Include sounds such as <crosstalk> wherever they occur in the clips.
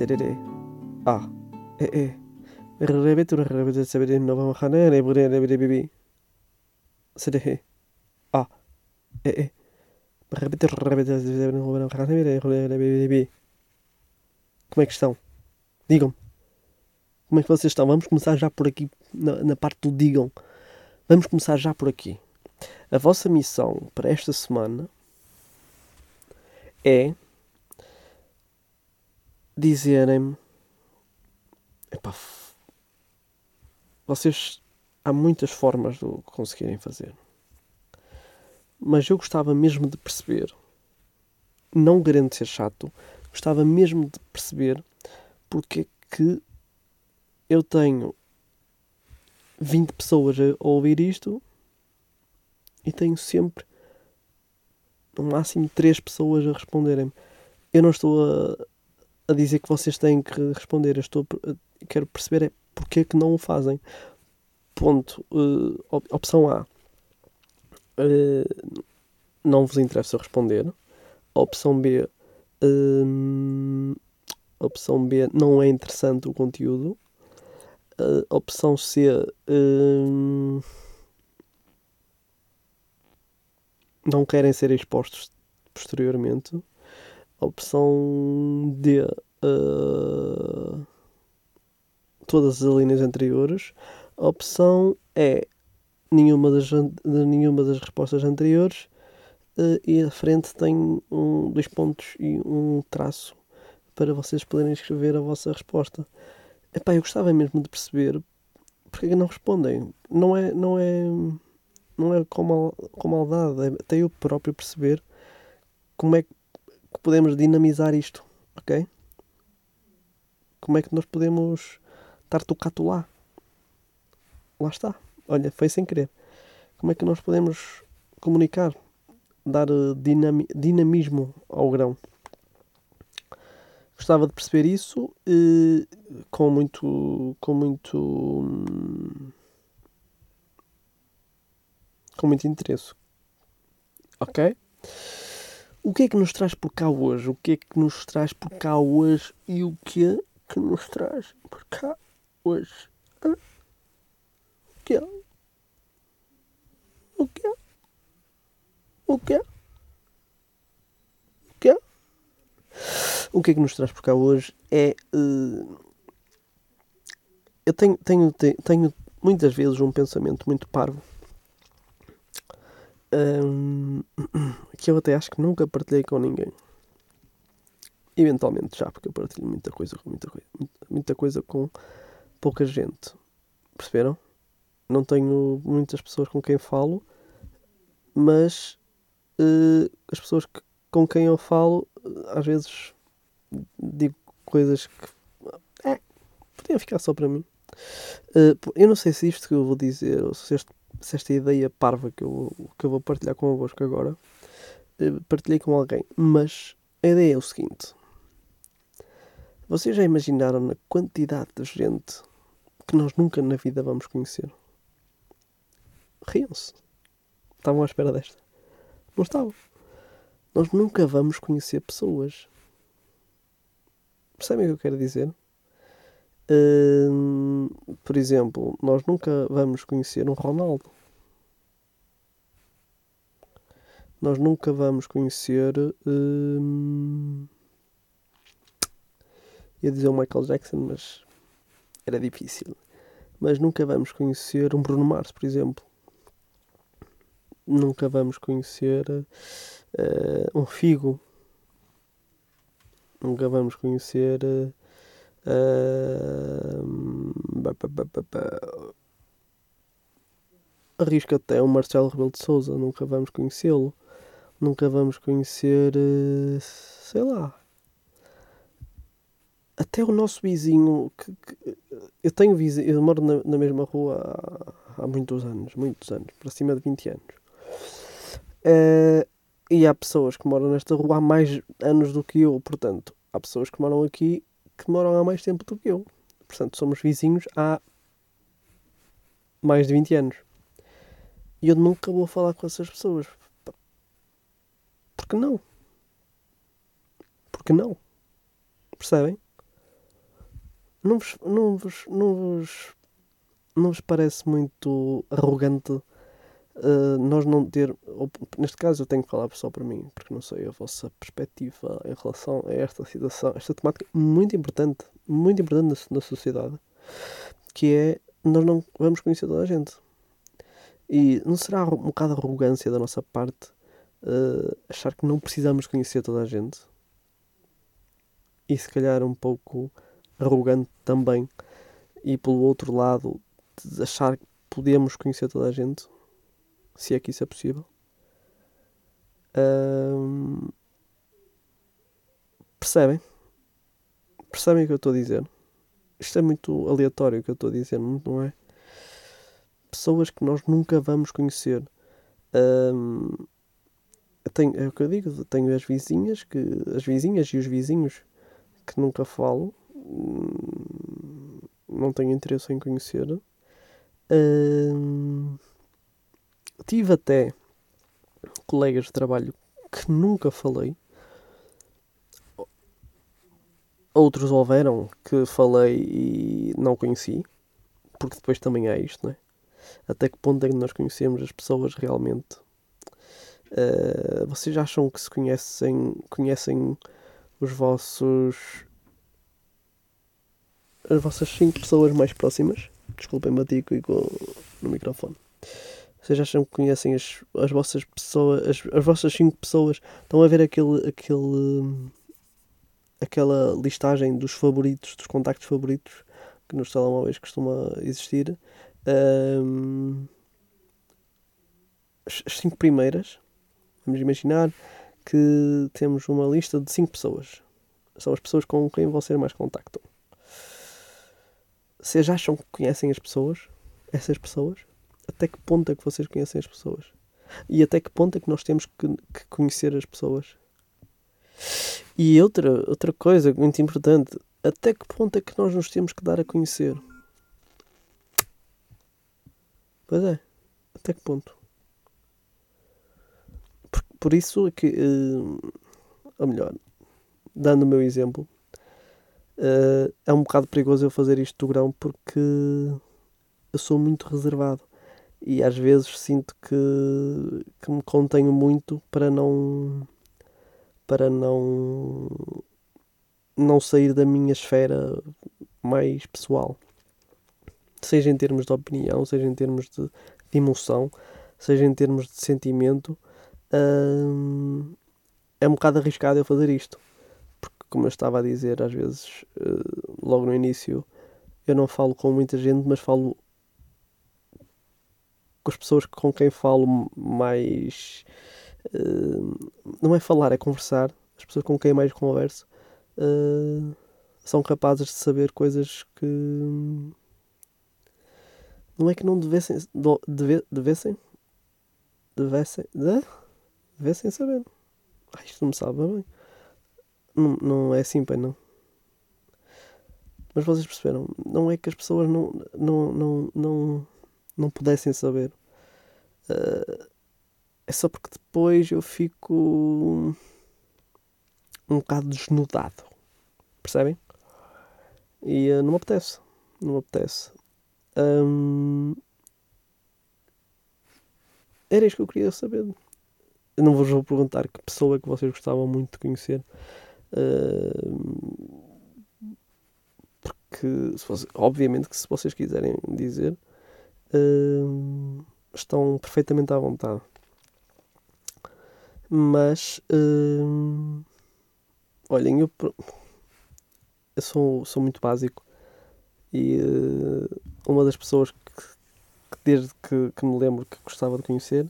serere. A. E e. Rebete rebete sebere no vamos haner e bure rebete bibi. Serere. A. E e. Rebete rebete sebere no vamos haner e bure rebete bibi. Como é que estão? Digam-me. Como é que vocês estão? Vamos começar já por aqui, na, na parte do digam. Vamos começar já por aqui. A vossa missão para esta semana é dizerem-me. Epá, vocês. Há muitas formas de o conseguirem fazer. Mas eu gostava mesmo de perceber, não garanto ser chato, gostava mesmo de perceber porque é que eu tenho 20 pessoas a ouvir isto e tenho sempre no máximo 3 pessoas a responderem-me. Eu não estou a, a dizer que vocês têm que responder, eu estou quero perceber é porque é que não o fazem. Ponto. Uh, opção A. Uh, não vos interessa responder. Opção B. Uh, opção B. Não é interessante o conteúdo. Opção C. Não querem ser expostos posteriormente. Opção D. Uh, todas as linhas anteriores. Opção E. Nenhuma das, nenhuma das respostas anteriores. e a frente tem um, dois pontos e um traço para vocês poderem escrever a vossa resposta. Epá, eu gostava mesmo de perceber porque é que não respondem. Não é, não é, não é com, mal, com maldade, é até eu próprio perceber como é que podemos dinamizar isto, ok? Como é que nós podemos estar tocado lá? Lá está. Olha, foi sem querer. Como é que nós podemos comunicar, dar eh, dinami dinamismo ao grão? gostava de perceber isso eh, com muito com muito com muito interesse ok o que é que nos traz por cá hoje? O que é que nos traz por cá hoje e o que é que nos traz por cá hoje? O que é? O que é? O que é? O que é? O que é que nos traz por cá hoje é. Uh, eu tenho, tenho, tenho muitas vezes um pensamento muito parvo um, <clears throat> que eu até acho que nunca partilhei com ninguém. Eventualmente já, porque eu partilho muita coisa com muita coisa, muita coisa com pouca gente. Perceberam? Não tenho muitas pessoas com quem falo, mas uh, as pessoas que, com quem eu falo, às vezes digo coisas que é, podiam ficar só para mim. Uh, eu não sei se isto que eu vou dizer, ou se, este, se esta ideia parva que eu, que eu vou partilhar convosco agora, uh, partilhei com alguém, mas a ideia é o seguinte: vocês já imaginaram na quantidade de gente que nós nunca na vida vamos conhecer? Riam-se. Estavam à espera desta. Não estavam. Nós nunca vamos conhecer pessoas. Percebem o que eu quero dizer? Hum, por exemplo, nós nunca vamos conhecer um Ronaldo. Nós nunca vamos conhecer. Hum, ia dizer o Michael Jackson, mas era difícil. Mas nunca vamos conhecer um Bruno Mars, por exemplo. Nunca vamos conhecer uh, um Figo nunca vamos conhecer. Uh, arrisco até o Marcelo Rebelo de Souza, nunca vamos conhecê-lo. Nunca vamos conhecer, uh, sei lá, até o nosso vizinho. Que, que, eu tenho vizinho, eu moro na, na mesma rua há, há, muitos anos, muitos anos, para cima de 20 anos. Uh, e há pessoas que moram nesta rua há mais anos do que eu, portanto, há pessoas que moram aqui que moram há mais tempo do que eu. Portanto, somos vizinhos há mais de 20 anos. E eu nunca vou falar com essas pessoas. Porque não? Porque não? Percebem? não vos, não vos, não vos, não vos parece muito arrogante uh, nós não ter, ou, neste caso eu tenho que falar só para mim, porque não sei a vossa perspectiva em relação a esta situação, esta temática muito importante, muito importante na, na sociedade, que é nós não vamos conhecer toda a gente. E não será um bocado arrogância da nossa parte uh, achar que não precisamos conhecer toda a gente? E se calhar um pouco arrogante também, e pelo outro lado, achar que podemos conhecer toda a gente, se é que isso é possível. Um, percebem? Percebem o que eu estou a dizer? Isto é muito aleatório o que eu estou a dizer, não é? Pessoas que nós nunca vamos conhecer. Um, tenho, é o que eu digo, tenho as vizinhas, que, as vizinhas e os vizinhos que nunca falo, hum, não tenho interesse em conhecer. Hum, tive até colegas de trabalho que nunca falei. Outros houveram que falei e não conheci, porque depois também é isto, não é? Até que ponto é que nós conhecemos as pessoas realmente? Uh, vocês acham que se conhecem, conhecem os vossos as vossas 5 pessoas mais próximas. Desculpem, bati com, no microfone. Vocês acham que conhecem as, as vossas pessoas, as, as vossas 5 pessoas? Estão a ver aquele, aquele, aquela listagem dos favoritos, dos contactos favoritos que nos telemóveis costuma existir? Um, as 5 primeiras, vamos imaginar que temos uma lista de 5 pessoas. São as pessoas com quem vocês mais contactam. Vocês acham que conhecem as pessoas? Essas pessoas? Até que ponto é que vocês conhecem as pessoas? E até que ponto é que nós temos que, que conhecer as pessoas? E outra, outra coisa muito importante, até que ponto é que nós nos temos que dar a conhecer? Pois é, até que ponto? Por, por isso é que, uh, ou melhor, dando o meu exemplo, uh, é um bocado perigoso eu fazer isto do grão porque eu sou muito reservado e às vezes sinto que, que me contenho muito para não para não não sair da minha esfera mais pessoal. Seja em termos de opinião seja em termos de, de emoção seja em termos de sentimento hum, é um bocado arriscado eu fazer isto. Como eu estava a dizer, às vezes, uh, logo no início, eu não falo com muita gente, mas falo com as pessoas com quem falo mais. Uh, não é falar, é conversar. As pessoas com quem mais converso uh, são capazes de saber coisas que. Não é que não devessem. Deve, devessem? Devessem. De? Devessem saber. Ah, isto não me sabe bem. Não, não é assim, pai, não. Mas vocês perceberam? Não é que as pessoas não, não, não, não, não pudessem saber. Uh, é só porque depois eu fico um bocado desnudado. Percebem? E uh, não me apetece. Não me apetece. Um, era isto que eu queria saber. Eu não vos vou perguntar que pessoa é que vocês gostavam muito de conhecer porque, se fosse, obviamente, que se vocês quiserem dizer, uh, estão perfeitamente à vontade. Mas, uh, olhem, eu, eu sou, sou muito básico e uh, uma das pessoas que, que desde que, que, me lembro que gostava de conhecer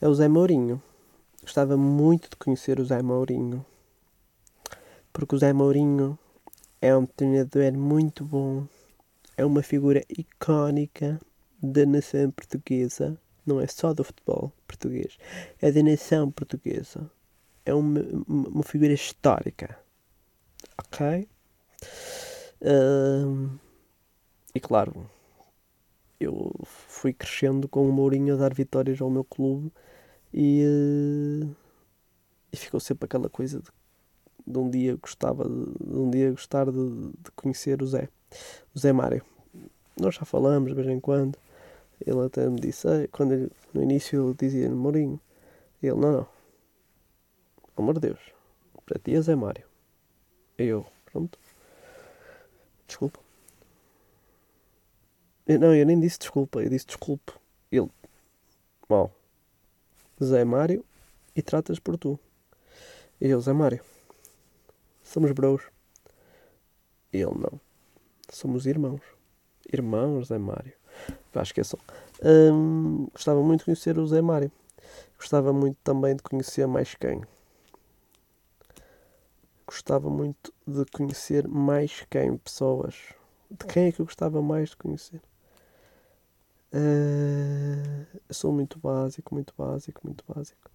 é o Zé Mourinho. Gostava muito de conhecer o Zé Mourinho porque o Zé Mourinho é um treinador muito bom, é uma figura icónica da nação portuguesa, não é só do futebol português, é da nação portuguesa. É uma, uma figura histórica. Ok? E claro, eu fui crescendo com o Mourinho a dar vitórias ao meu clube e, uh, e ficou sempre aquela coisa de de um dia gostava de, de um dia gostar de, de, conhecer o Zé. O Zé Mário. Nós já falamos de vez em quando. Ele até me disse, "Ei", quando ele- no início ele dizia Mourinho. Ele, não, não. Pelo amor de Deus. Para ti é Zé Mário. E eu, pronto. Desculpa. Eu, não, eu nem disse desculpa, eu disse desculpe. Ele, mal. Zé Mário e tratas por tu. E eu, Zé Mário. Somos bros. Ele, não. Somos irmãos. Irmãos, Zé Mário. Vá, esqueçam. Hum, gostava muito de conhecer o Zé Mário. Gostava muito também de conhecer mais quem? Gostava muito de conhecer mais quem? Pessoas. De quem é que eu gostava mais de conhecer? Eh, eu sou muito básico, muito básico, muito básico.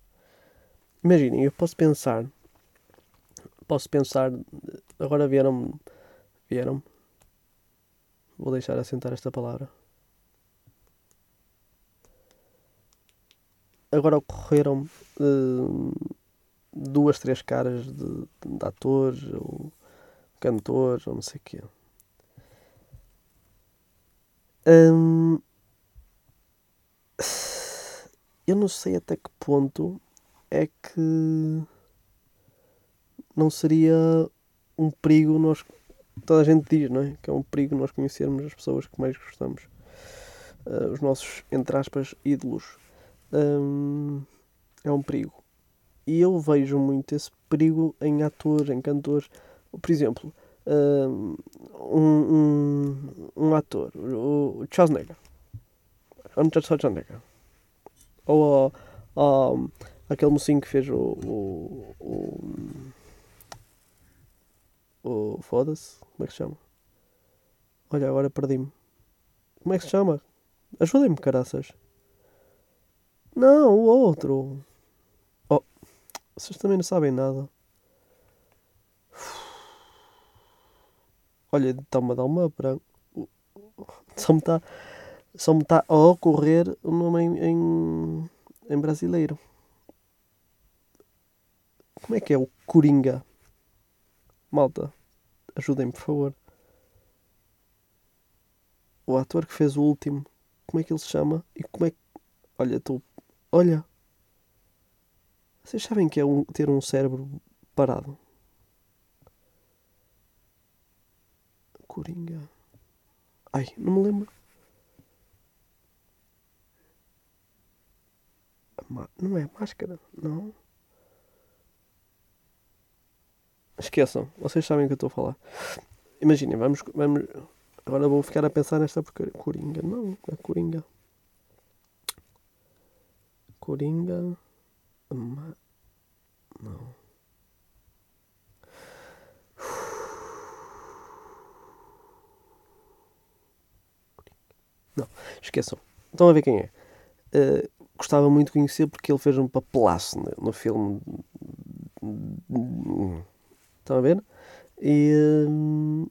Imaginem, eu posso pensar. Posso pensar. Agora vieram-me. Vieram-me. Vou deixar assentar esta palavra. Agora ocorreram duas, três caras de, de atores ou cantores ou não sei o quê. Hum, eu não sei até que ponto é que não seria um perigo nós. Toda a gente diz, não é? Que é um perigo nós conhecermos as pessoas que mais gostamos. Uh, os nossos, entre aspas, ídolos. Hum, é um perigo. E eu vejo muito esse perigo em atores, em cantores. Por exemplo, um, um, um ator, o Schwarzenegger. Arnold Schwarzenegger. Ou, ou aquele mocinho que fez o. o, o, o Foda-se. Como é que se chama? Olha, agora perdi-me. Como é que se chama? Ajudem-me, caraças. Não, o outro. Oh, vocês também não sabem nada. Olha, está-me a dar uma branca. Só me está só me está a ocorrer o nome em, em, em, brasileiro. Como é que é o Coringa? Malta, ajudem-me, por favor. O ator que fez o último, como é que ele se chama? E como é que. Olha, estou. Olha! Vocês sabem que é um, ter um cérebro parado? Coringa. Ai, não me lembro. Não é máscara, não. Esqueçam, vocês sabem o que eu estou a falar. Imaginem, vamos, vamos. Agora vou ficar a pensar nesta porcaria. Coringa, não, é Coringa. Coringa. Não. Não, esqueçam. Estão a ver quem é. Uh, gostava muito de conhecer porque ele fez um papelaço no, no filme. Estão a ver? E. Uh,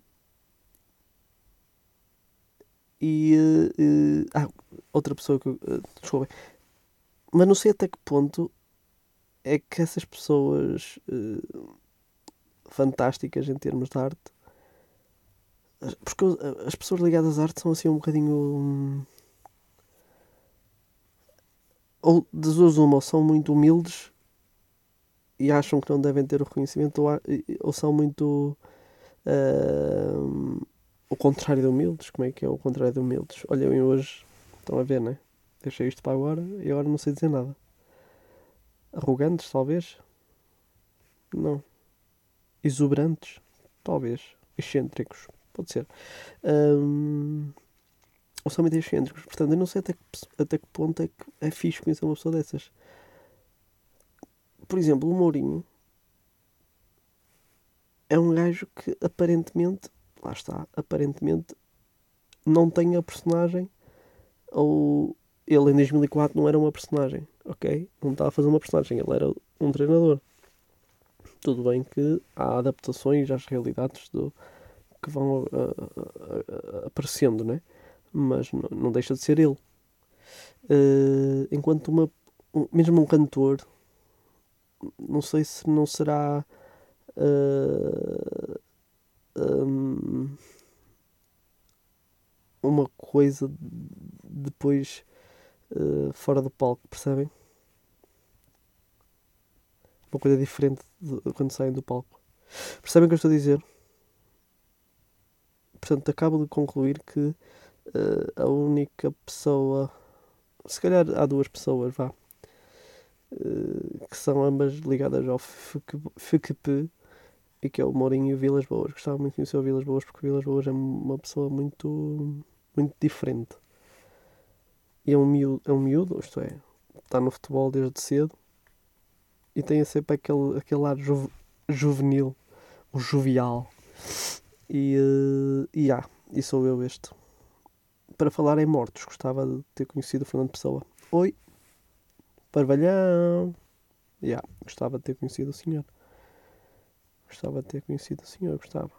e. Uh, ah, outra pessoa que. Uh, desculpa. Mas não sei até que ponto é que essas pessoas fantásticas em termos de arte. Porque as pessoas ligadas à arte são assim um bocadinho. Um, ou das duas uma, ou são muito humildes e acham que não devem ter o reconhecimento, ou, ou são muito uh, o contrário de humildes. Como é que é o contrário de humildes? Olha, eu hoje estão a ver, né? Deixei isto para agora e agora não sei dizer nada. Arrogantes, talvez? Não. Exuberantes? Talvez. Excêntricos? Pode ser. Um, ou são muito excêntricos. Portanto, eu não sei até que, até que ponto é que é fixe conhecer uma pessoa dessas. Por exemplo, o Mourinho é um gajo que aparentemente, lá está, aparentemente não tem a personagem ou ele em 2004 não era uma personagem, ok? Não estava a fazer uma personagem, ele era um treinador. Tudo bem que há adaptações às realidades do, que vão uh, uh, aparecendo, né? mas não, não, deixa de ser ele. Uh, enquanto uma, um, mesmo um cantor, não sei se não será. Um, uma coisa depois uh, fora do palco, percebem? Uma coisa diferente de, quando saem do palco. Percebem o que eu estou a dizer? Portanto, acabo de concluir que uh, a única pessoa, se calhar há duas pessoas, vá, uh, que são ambas ligadas ao FQP e que é o Mourinho e o Vilas Boas. Gostava muito de conhecer o Vilas Boas porque o Vilas Boas é uma pessoa muito, muito diferente. E é um miúdo, é um miúdo, isto é, está no futebol desde cedo e tem sempre aquele, aquele ar ju, juvenil, o jovial. E, uh, e há, e sou eu este. Para falar em mortos, gostava de ter conhecido o Fernando Pessoa. Oi, Parvalhão. Yeah, gostava de ter conhecido o senhor. Gostava de ter conhecido o senhor, gostava.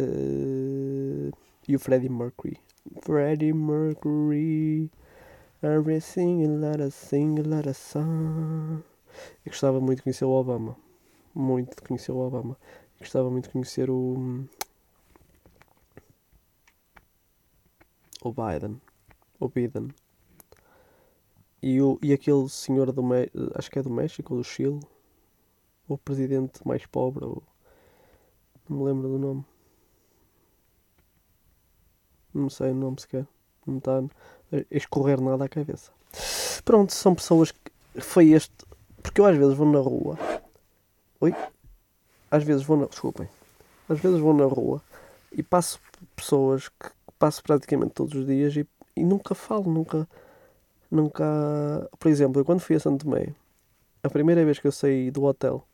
Uh, e o Freddie Mercury. Freddie Mercury. Everything a lot of sing, a lot of song. Eu gostava muito de conhecer o Obama. Muito de conhecer o Obama. Eu gostava muito de conhecer o. O Biden. O Biden. E, o, e aquele senhor do acho que é do México ou do Chile o presidente mais pobre, ou... não me lembro do nome. Não sei o nome sequer. Não está a escorrer nada à cabeça. Pronto, são pessoas que. Foi este. Porque eu às vezes vou na rua. Oi? Às vezes vou na. Desculpem. Às vezes vou na rua e passo pessoas que passo praticamente todos os dias e, e nunca falo, nunca. Nunca. Por exemplo, eu quando fui a Santo Tomé, a primeira vez que eu saí do hotel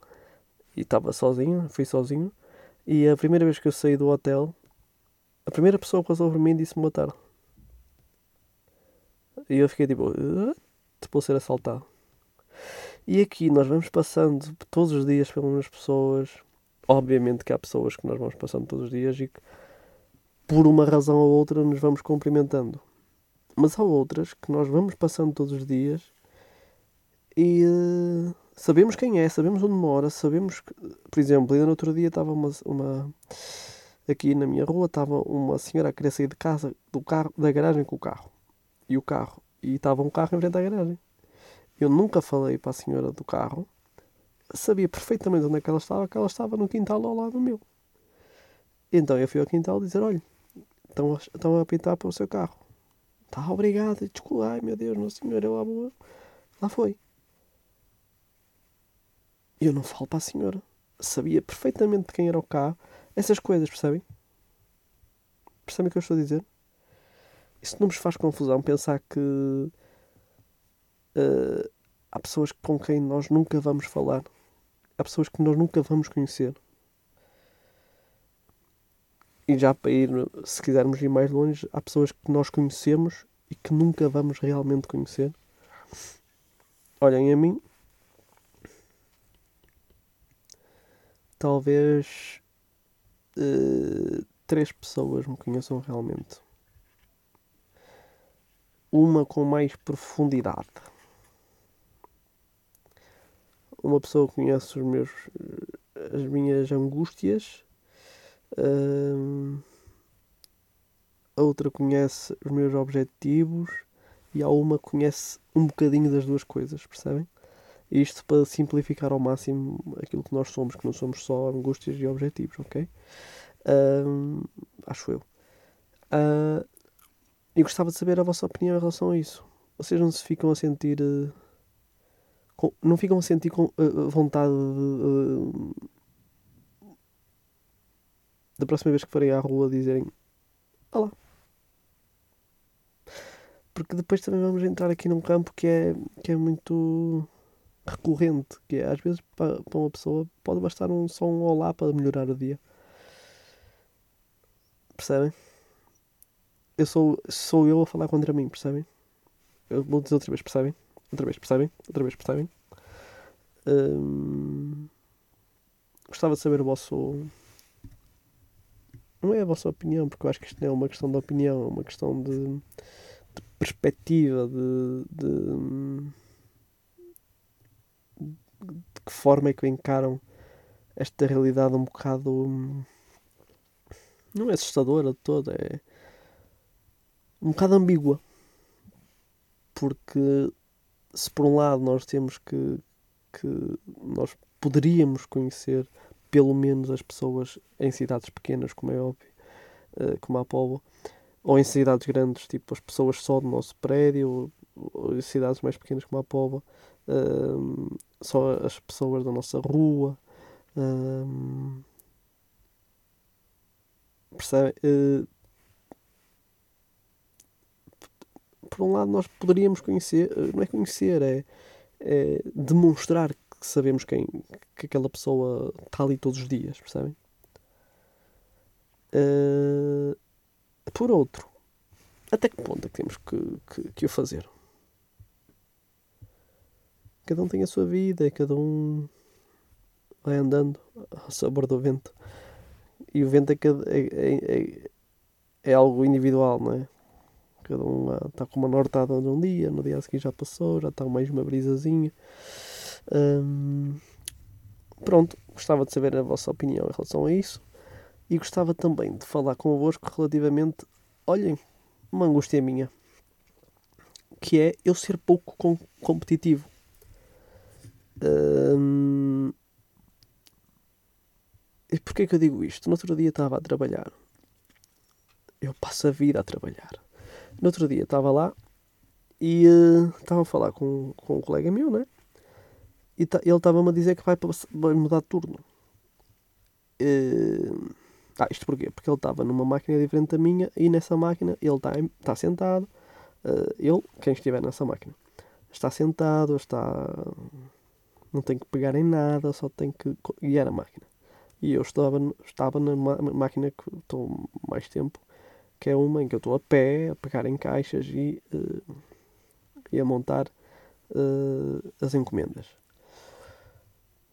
e estava sozinho, fui sozinho. E a primeira vez que eu saí do hotel, a primeira pessoa que passou por mim disse-me boa tarde. E eu fiquei tipo, uh, vou ser assaltado. E aqui nós vamos passando todos os dias pelas pessoas. Obviamente que há pessoas que nós vamos passando todos os dias e que por uma razão ou outra nos vamos cumprimentando. Mas há outras que nós vamos passando todos os dias e uh, sabemos quem é, sabemos onde mora, sabemos que, por exemplo, ainda no outro dia estava uma, uma aqui na minha rua estava uma senhora a querer sair de casa do carro, da garagem com o carro. E o carro, e estava um carro em frente à garagem. Eu nunca falei para a senhora do carro, sabia perfeitamente onde é que ela estava, que ela estava no quintal ao lado meu. Então eu fui ao quintal dizer, olha, estão a, estão a pintar para o seu carro. Tá, obrigado, desculpa, ai meu Deus, nossa senhora, lá boa. Lá foi. Eu não falo para a senhora. Sabia perfeitamente de quem era o carro. Essas coisas, percebem? Percebem o que eu estou a dizer? Isso não nos faz confusão pensar que uh, há pessoas com quem nós nunca vamos falar. Há pessoas que nós nunca vamos conhecer. E já para ir, se quisermos ir mais longe, há pessoas que nós conhecemos e que nunca vamos realmente conhecer. Olhem a mim, talvez uh, três pessoas me conheçam realmente. Uma com mais profundidade. Uma pessoa que conhece os meus, as minhas angústias. Uh, a outra conhece os meus objetivos e há uma que conhece um bocadinho das duas coisas, percebem? Isto para simplificar ao máximo aquilo que nós somos, que não somos só angústias e objetivos, ok? Uh, acho eu. Uh, e gostava de saber a vossa opinião em relação a isso. Vocês não se ficam a sentir. Uh, com, não ficam a sentir com, uh, vontade de. da próxima vez que forem à rua dizerem Olá. Porque depois também vamos entrar aqui num campo que é, que é muito recorrente, que é às vezes para, para uma pessoa pode bastar um, só um olá para melhorar o dia. Percebem? Eu sou, sou eu a falar contra mim, percebem? Eu vou dizer outra vez, percebem? Outra vez, percebem? Outra vez, percebem? Hum, gostava de saber o vosso. Não é a vossa opinião, porque eu acho que isto não é uma questão de opinião, é uma questão de, de perspectiva, de, de de que forma é que encaram esta realidade um bocado. Hum, não é assustadora de toda, é, um bocado ambígua. Porque se por um lado nós temos que, que nós poderíamos conhecer pelo menos as pessoas em cidades pequenas, como é óbvio, uh, como a Póvoa, ou em cidades grandes, tipo as pessoas só do nosso prédio, ou, ou em cidades mais pequenas como a Póvoa, uh, só as pessoas da nossa rua. Uh, percebe? Uh, por um lado, nós poderíamos conhecer, não é conhecer, é, é demonstrar que sabemos quem, que aquela pessoa está ali todos os dias, percebem? Uh, por outro, até que ponto é que temos que, que, que o fazer? Cada um tem a sua vida, cada um vai andando ao sabor do vento. E o vento é, é, é, é algo individual, não é? Cada um está com uma nortada num dia, no dia a seguir já passou, já está mais uma brisazinha. Hum, pronto, gostava de saber a vossa opinião em relação a isso. E gostava também de falar convosco relativamente, olhem, uma angústia minha, que é eu ser pouco com competitivo. E porquê que eu digo isto? No outro dia estava a trabalhar. Eu passo a vida a trabalhar. No outro dia estava lá e uh, estava a falar com, com um colega meu, né? E ele estava-me a dizer que vai, vai mudar de turno. Uh, ah, isto porquê? Porque ele estava numa máquina diferente da minha e nessa máquina ele está tá sentado. Uh, ele, quem estiver nessa máquina, está sentado, está. Não tem que pegar em nada, só tem que guiar a máquina. E eu estava, estava na máquina que estou mais tempo, que é uma em que eu estou a pé, a pegar em caixas e, uh, e a montar uh, as encomendas.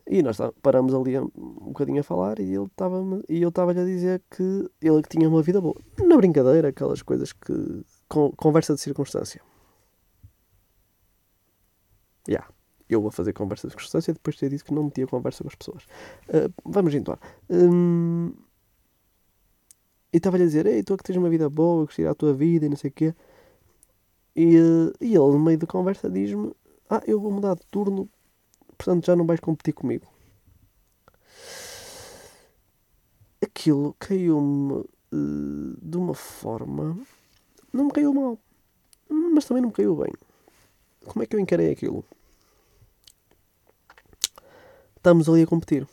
E nós paramos ali um bocadinho a falar e ele estava e eu estava-lhe a dizer que ele tinha uma vida boa. Na brincadeira, aquelas coisas que. Conversa de circunstância. Yeah. Eu vou fazer conversa de circunstância depois de ter dito que não metia conversa com as pessoas. Uh, vamos então. Um, e estava-lhe a dizer: Ei, tu que tens uma vida boa, gostei da tua vida e não sei o quê. E, uh, e ele, no meio da conversa, diz-me: Ah, eu vou mudar de turno, portanto já não vais competir comigo. Aquilo caiu-me uh, de uma forma. Não me caiu mal, mas também não me caiu bem. Como é que eu encarei aquilo? Estamos ali a competir.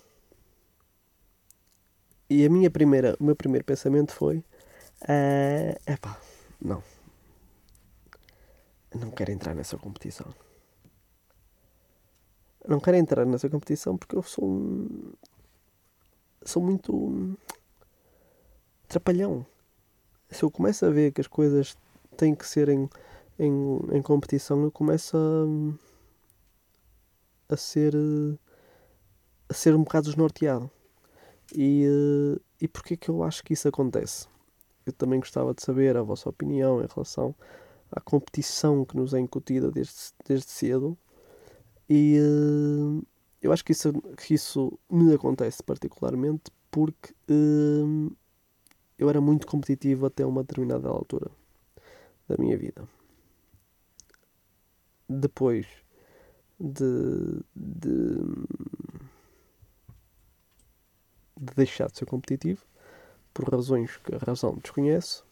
E a minha primeira, o meu primeiro pensamento foi: é uh, pá, não. Não quero entrar nessa competição. Não quero entrar nessa competição porque eu sou um, sou muito trapalhão. Se eu começo a ver que as coisas têm que ser em, em, em competição, eu começo a, a ser a ser um bocado desnorteado. E, uh, e porquê que eu acho que isso acontece? Eu também gostava de saber a vossa opinião em relação à competição que nos é incutida desde, desde cedo. E uh, eu acho que isso, que isso me acontece particularmente porque uh, eu era muito competitivo até uma determinada altura da minha vida. Depois de, de de deixar de ser competitivo, por razões que a razão desconhece.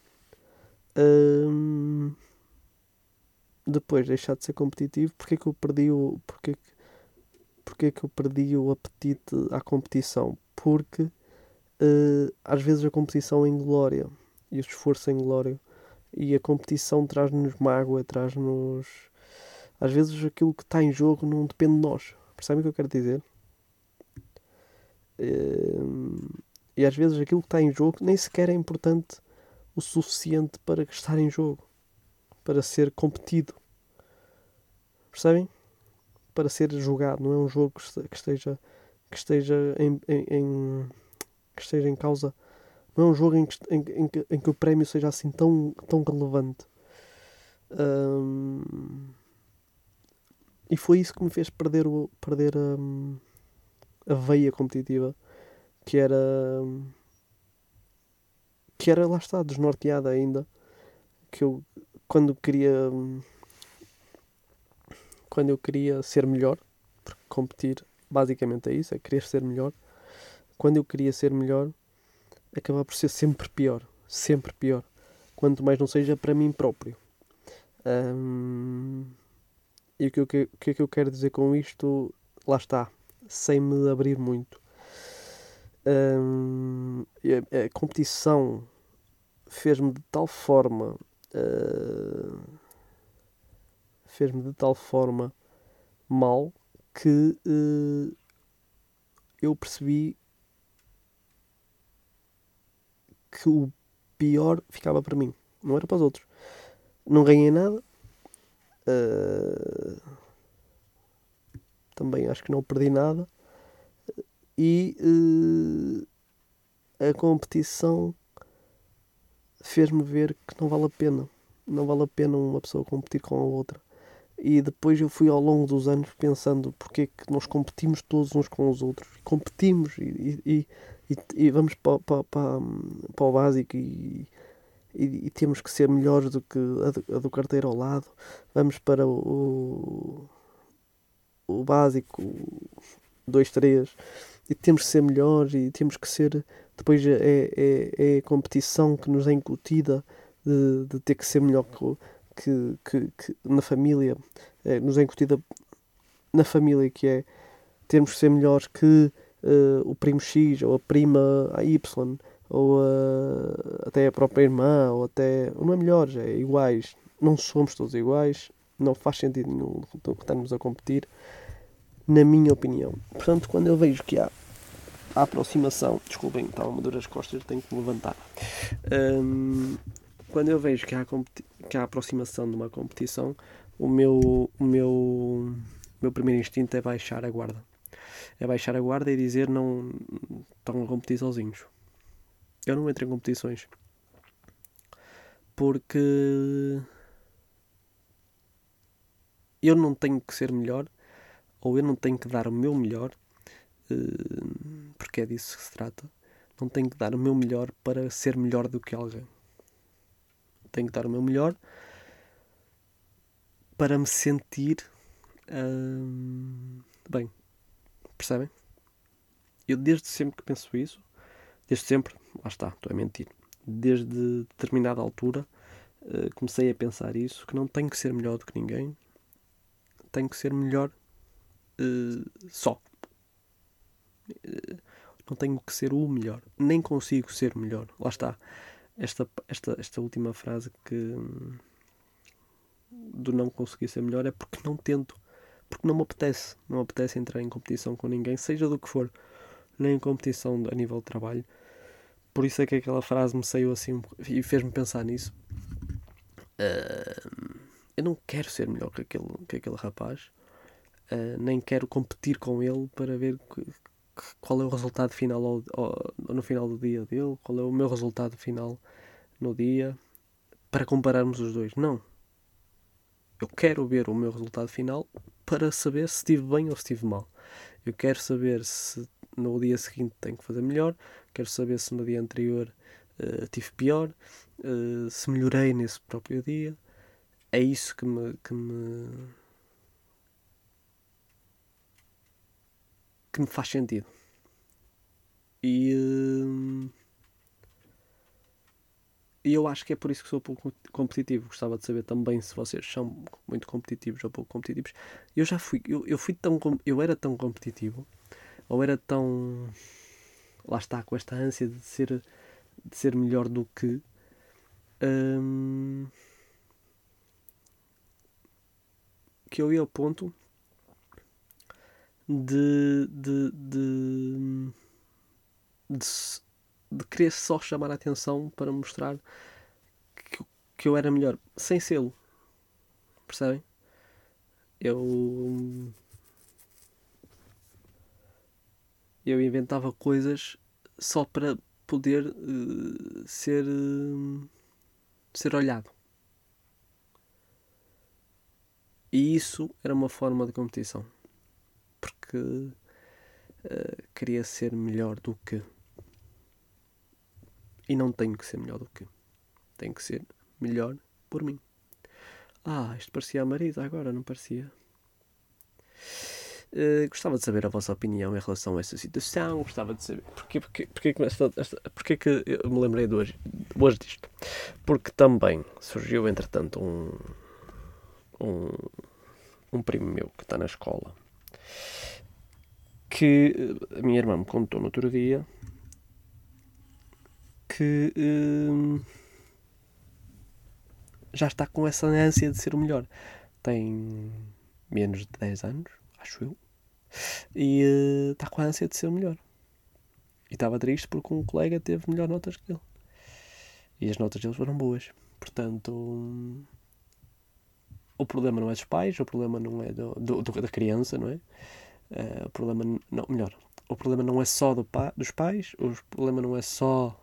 Um, depois de deixar de ser competitivo, porque é que eu perdi o. Porque, porque é que eu perdi o apetite à competição? Porque uh, às vezes a competição é inglória e o esforço é inglório e a competição traz-nos mágoa, traz-nos. Às vezes aquilo que está em jogo não depende de nós. Percebem o que eu quero dizer? E às vezes aquilo que está em jogo nem sequer é importante o suficiente para estar em jogo, para ser competido. Percebem? Para ser jogado, não é um jogo que esteja, que esteja em, em, que esteja em causa. Não é um jogo em que, em, em, que, o prémio seja assim tão, tão relevante. e foi isso que me fez perder, o, perder a, a veia competitiva que era que era lá está desnorteada ainda que eu quando queria quando eu queria ser melhor, porque competir basicamente é isso, é querer ser melhor. Quando eu queria ser melhor, acabava por ser sempre pior, sempre pior. Quanto mais não seja para mim próprio. Um, e o que, o que é que eu quero dizer com isto? Lá está, sem me abrir muito. Um, a, competição fez-me de tal forma. Uh, fez-me de tal forma mal que uh, eu percebi que o pior ficava para mim, não era para os outros. Não ganhei nada. Uh, também acho que não perdi nada. E uh, a competição fez-me ver que não vale a pena. Não vale a pena uma pessoa competir com a outra. E depois eu fui ao longo dos anos pensando porque é que nós competimos todos uns com os outros. Competimos e, e, e, e vamos para, para, para, para, o básico e, e, temos que ser melhores do que a do, a do carteiro ao lado. Vamos para o, o básico, 2, 3, e temos que ser melhores e temos que ser. Depois é, é, é a competição que nos é incutida de, de ter que ser melhor que que, que, na família é, nos é incutida na família que é termos que ser melhores que uh, o primo X ou a prima Y ou até a própria irmã ou até não é melhores, é iguais não somos todos iguais não faz sentido nenhum estarmos a competir na minha opinião portanto quando eu vejo que há a aproximação desculpem, estava uma dor as costas tenho que me levantar um, quando eu vejo que há, que há aproximação de uma competição, o meu, o meu, o meu primeiro instinto é baixar a guarda. É baixar a guarda e dizer não estão a competir sozinhos. Eu não entro em competições. Porque eu não tenho que ser melhor ou eu não tenho que dar o meu melhor eh, porque é disso que se trata. Não tenho que dar o meu melhor para ser melhor do que alguém tenho que dar o meu melhor para me sentir hum, bem. Percebem? Eu desde sempre que penso isso, desde sempre, lá está, estou a mentir, desde determinada altura uh, comecei a pensar isso, que não tenho que ser melhor do que ninguém, tenho que ser melhor uh, só. Uh, não tenho que ser o melhor, nem consigo ser melhor. Lá está esta, esta, esta última frase que do não conseguir ser melhor é porque não tento, porque não me apetece, não me apetece entrar em competição com ninguém, seja do que for, nem em competição a nível de trabalho. Por isso é que aquela frase me saiu assim e fez-me pensar nisso. Uh, eu não quero ser melhor que aquele, que aquele rapaz, uh, nem quero competir com ele para ver qual é o resultado final ao, ao, no final do dia dele, qual é o meu resultado final no dia, para compararmos os dois. Não. Eu quero ver o meu resultado final para saber se estive bem ou se estive mal. Eu quero saber se no dia seguinte tenho que fazer melhor, quero saber se no dia anterior uh, tive pior, uh, se melhorei nesse próprio dia. É isso que me, que me que me faz sentido. E, uh, e eu acho que é por isso que sou pouco competitivo. Gostava de saber também se vocês são muito competitivos ou pouco competitivos. Eu já fui, eu, eu fui tão, eu era tão competitivo, ou era tão, lá está, com esta ânsia de ser, de ser melhor do que. Um, que eu ia ao ponto de, de, de, de, de querer só chamar a atenção para mostrar que, que eu era melhor, sem sê-lo. Percebem? Eu. Eu inventava coisas só para poder uh, ser. Uh, ser olhado. E isso era uma forma de competição porque uh, queria ser melhor do que. E não tenho que ser melhor do que. Tenho que ser melhor por mim. Ah, isto parecia a Marisa agora, não parecia? Uh, gostava de saber a vossa opinião em relação a essa situação. Gostava de saber porquê, porquê, porquê, esta, esta, que eu me lembrei de hoje, de hoje disto. Porque também surgiu, entretanto, um, um, um primo meu que está na escola que a minha irmã me contou no outro dia que uh, já está com essa ânsia de ser o melhor. Tem menos de 10 anos, acho eu, e uh, está com a ânsia de ser o melhor. E estava triste porque um colega teve melhor notas que ele. E as notas deles foram boas. Portanto, o problema não é dos pais, o problema não é do, do, do da criança, não é? Uh, o problema, não, melhor, o problema não é só do pa, dos pais, o problema não é só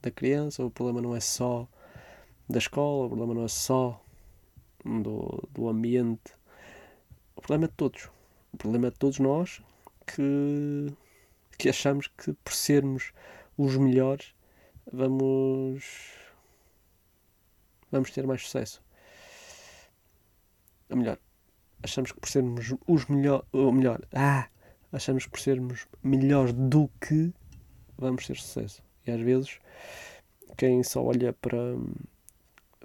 da criança, o problema não é só da escola, o problema não é só do, do ambiente, o problema é de todos. O problema é de todos nós que, que achamos que por sermos os melhores vamos, vamos ter mais sucesso. Ou melhor, achamos que por sermos os melhores, ou melhor, ah, achamos que por sermos melhores do que vamos ter sucesso. E às vezes quem só olha para.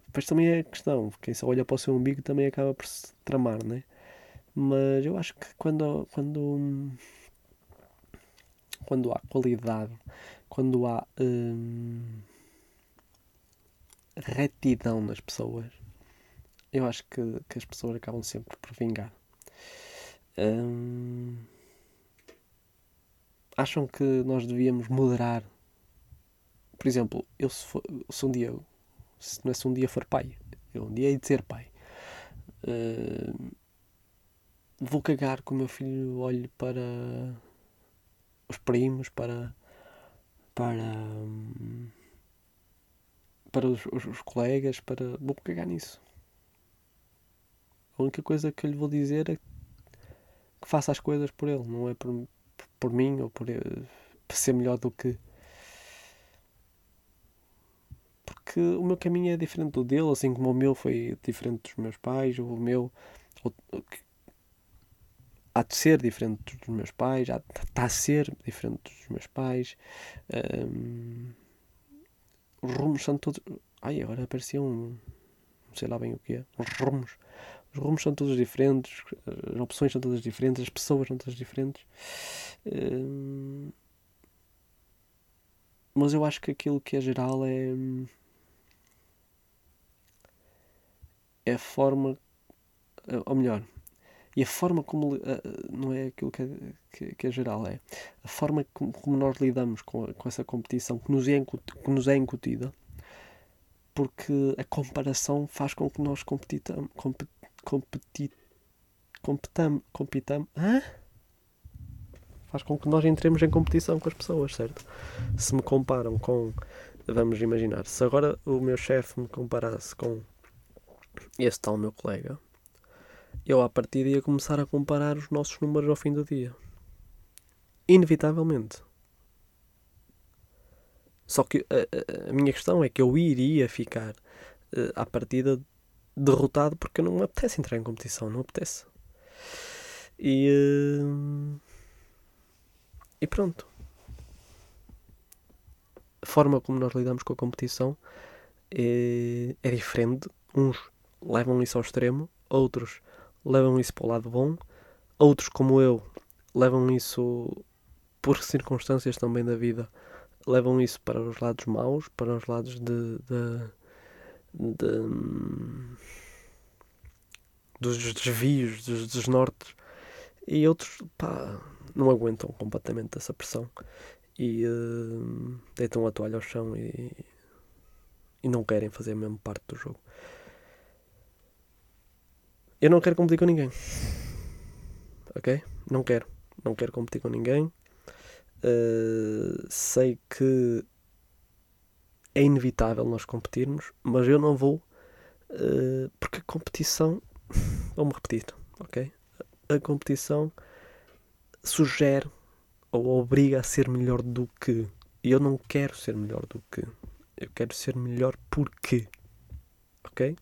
Depois também é questão, quem só olha para o seu umbigo também acaba por se tramar, né? Mas eu acho que quando, quando, quando há qualidade, quando há hum, retidão nas pessoas, eu acho que, que as pessoas acabam sempre por vingar. Hum, acham que nós devíamos moderar por exemplo, eu se, for, se um dia, se, não é se um dia for pai, eu um dia hei de ser pai, uh, vou cagar que o meu filho olhe para os primos, para, para, para os, os, os colegas, para. Vou cagar nisso. A única coisa que eu lhe vou dizer é que faça as coisas por ele, não é por, por mim ou por, por ser melhor do que porque o meu caminho é diferente do dele, assim como o meu foi diferente dos meus pais, o meu há de ser diferente dos meus pais, há, está a ser diferente dos meus pais. Um, os rumos são todos. Ai, agora aparecia um. Não sei lá bem o que é. Os rumos. Os rumos são todos diferentes, as opções são todas diferentes, as pessoas são todas diferentes. Um, mas eu acho que aquilo que é geral é é a forma, ou melhor, e a forma como, não é aquilo que é, que, é geral, é a forma como, nós lidamos com, com essa competição que nos, é que nos é incutida, porque a comparação faz com que nós competitamos, competi, competi, competamos, hã? faz com que nós entremos em competição com as pessoas, certo? Se me comparam com, vamos imaginar, se agora o meu chefe me comparasse com esse tal meu colega, eu à partida ia começar a comparar os nossos números ao fim do dia. Inevitavelmente. Só que a, a, a minha questão é que eu iria ficar uh, à partida derrotado porque não me apetece entrar em competição, não apetece. E, uh, e pronto. A forma como nós lidamos com a competição é, é diferente. Uns levam isso ao extremo, outros levam isso para o lado bom, outros, como eu, levam isso por circunstâncias também da vida, levam isso para os lados maus, para os lados de, de, de dos desvios, dos desnortes, e outros pá, não aguentam completamente essa pressão e uh, deitam a toalha ao chão e, e não querem fazer a mesma parte do jogo. Eu não quero competir com ninguém. Ok? Não quero. Não quero competir com ninguém. Uh, sei que é inevitável nós competirmos, mas eu não vou, uh, porque a competição, <laughs> vamos repetir, ok? A competição sugere ou obriga a ser melhor do que. E eu não quero ser melhor do que. Eu quero ser melhor porque. Ok?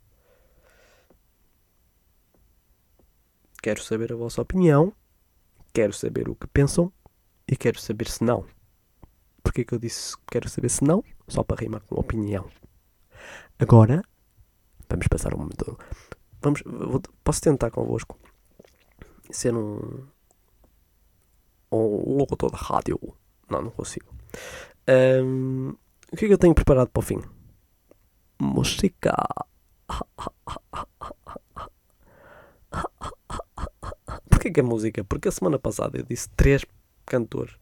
Quero saber a vossa opinião. Quero saber o que pensam. E quero saber se não. Porquê que eu disse quero saber se não? Só para rimar com opinião. Agora, vamos passar um momento. Vamos, vou- posso tentar convosco ser um, um locutor de rádio. Não, não consigo. Ahm, o que é que eu tenho preparado para o fim? Música. <laughs> Porquê que é música? Porque a semana passada eu disse três cantores.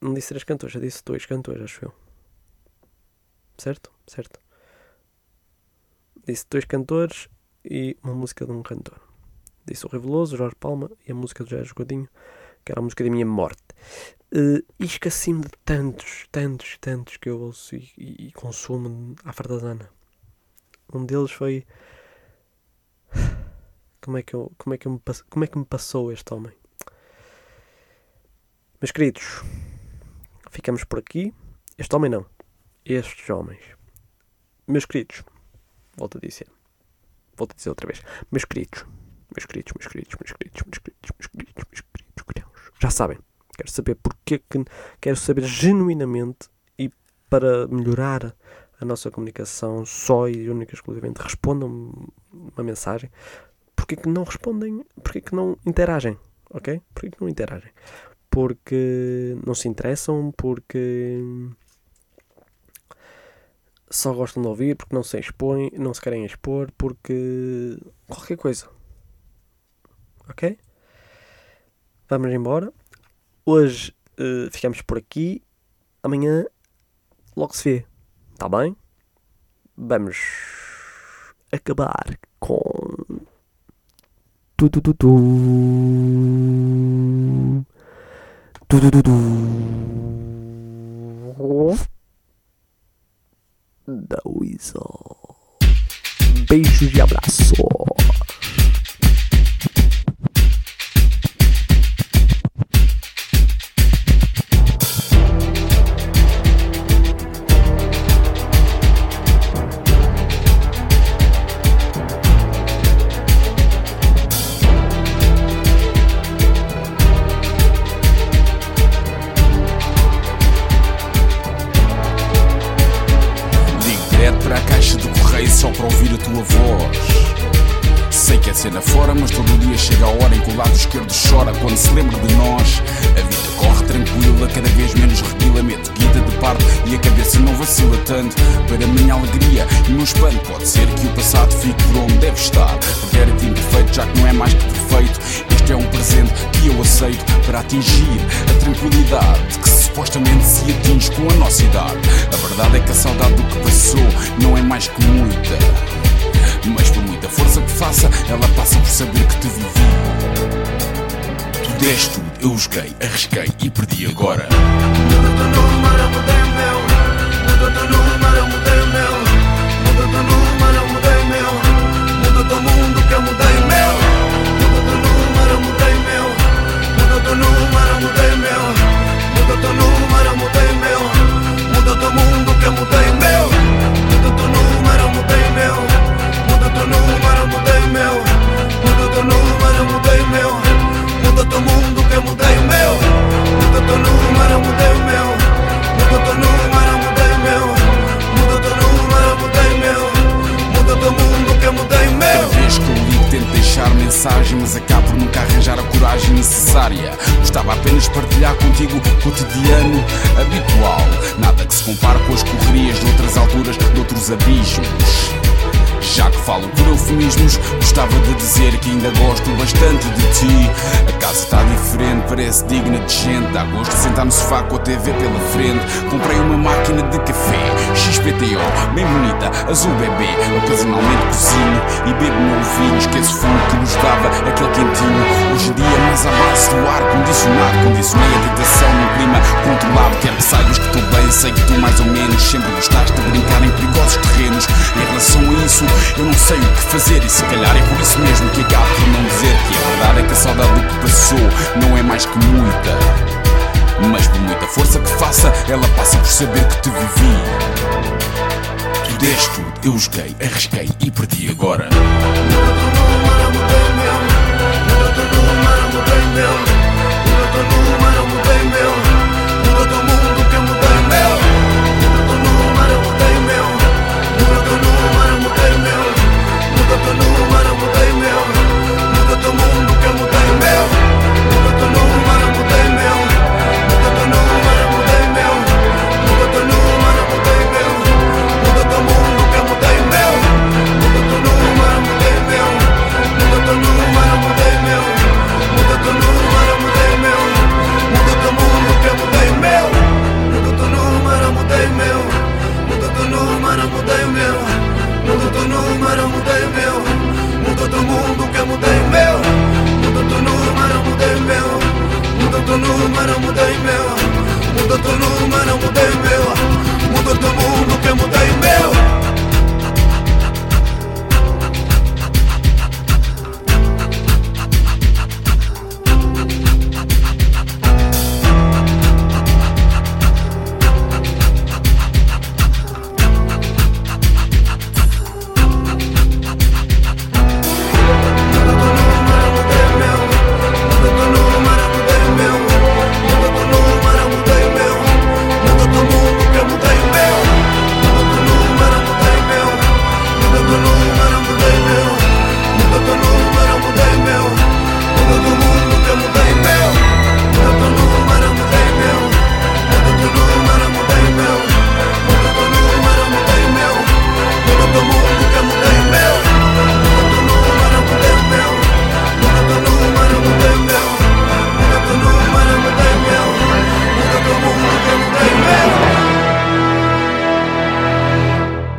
Não disse três cantores, eu disse dois cantores, acho eu. Certo? Certo. Disse dois cantores e uma música de um cantor. Disse o Reveloso, Jorge Palma e a música do Jair Godinho, que era a música da minha morte. Eh, e esqueci-me de tantos, tantos, tantos que eu ouço e, e- e consumo à fartazana. Um deles foi. <sighs> Como é que, eu, como, é que eu me, como é que me passou este homem? Meus queridos, ficamos por aqui. Este homem não. Estes homens. Meus queridos, volto a dizer. Volto a dizer outra vez. Meus queridos, meus queridos, meus queridos, meus queridos, meus queridos, meus queridos, meus queridos, queridos. Já sabem. Quero saber porque que. Quero saber genuinamente e para melhorar a nossa comunicação só e única e exclusivamente respondam uma mensagem. Porque que não respondem? Porque que não interagem? Ok? Porque que não interagem? Porque não se interessam, porque só gostam de ouvir, porque não se expõem, não se querem expor, porque qualquer coisa. Ok? Vamos embora. Hoje eh, ficamos por aqui. Amanhã logo se vê. Está bem? Vamos acabar com. Tu, tu, tu, tu. Da Weasel. Beijos e abraço. Lembra de nós. A vida corre tranquila, cada vez menos reguila, mete guita de parte e a cabeça não vacila tanto. Para minha alegria e meu espanto, pode ser que o passado fique por onde deve estar. Porque era imperfeito, já que não é mais que perfeito. Este é um presente que eu aceito para atingir a tranquilidade que supostamente se atinge com a nossa idade. A verdade é que a saudade do que passou não é mais que muita. Mas por muita força que faça, ela passa por saber que te vivi. Deste tudo, eu joguei, arrisquei e perdi agora. Deixar mensagem Mas acabo por nunca arranjar a coragem necessária. Gostava apenas partilhar contigo o cotidiano habitual. Nada que se compare com as correrias de outras alturas, de outros abismos já que falo por eufemismos, gostava de dizer que ainda gosto bastante de ti. A casa está diferente, parece digna de gente. Dá gosto de sentar no sofá com a TV pela frente. Comprei uma máquina de café, XPTO, bem bonita, azul bebê. Ocasionalmente cozinho e bebo meu vinho. Esqueço o fumo que nos dava aquele quentinho. Hoje em dia, mais à base do ar condicionado. Condicionei a tentação num clima controlado. Quero que saibas que estou bem, sei que tu mais ou menos sempre gostaste de brincar em perigosos terrenos. Em relação a isso, eu não sei o que fazer e se calhar é por isso mesmo que acabo por não dizer que a verdade é que a saudade do que passou não é mais que muita. Mas por muita força que faça, ela passa por saber que te vivi. Tu deste, eu joguei, arrisquei e perdi agora. Não, não, não, não, não, não, não, não, não,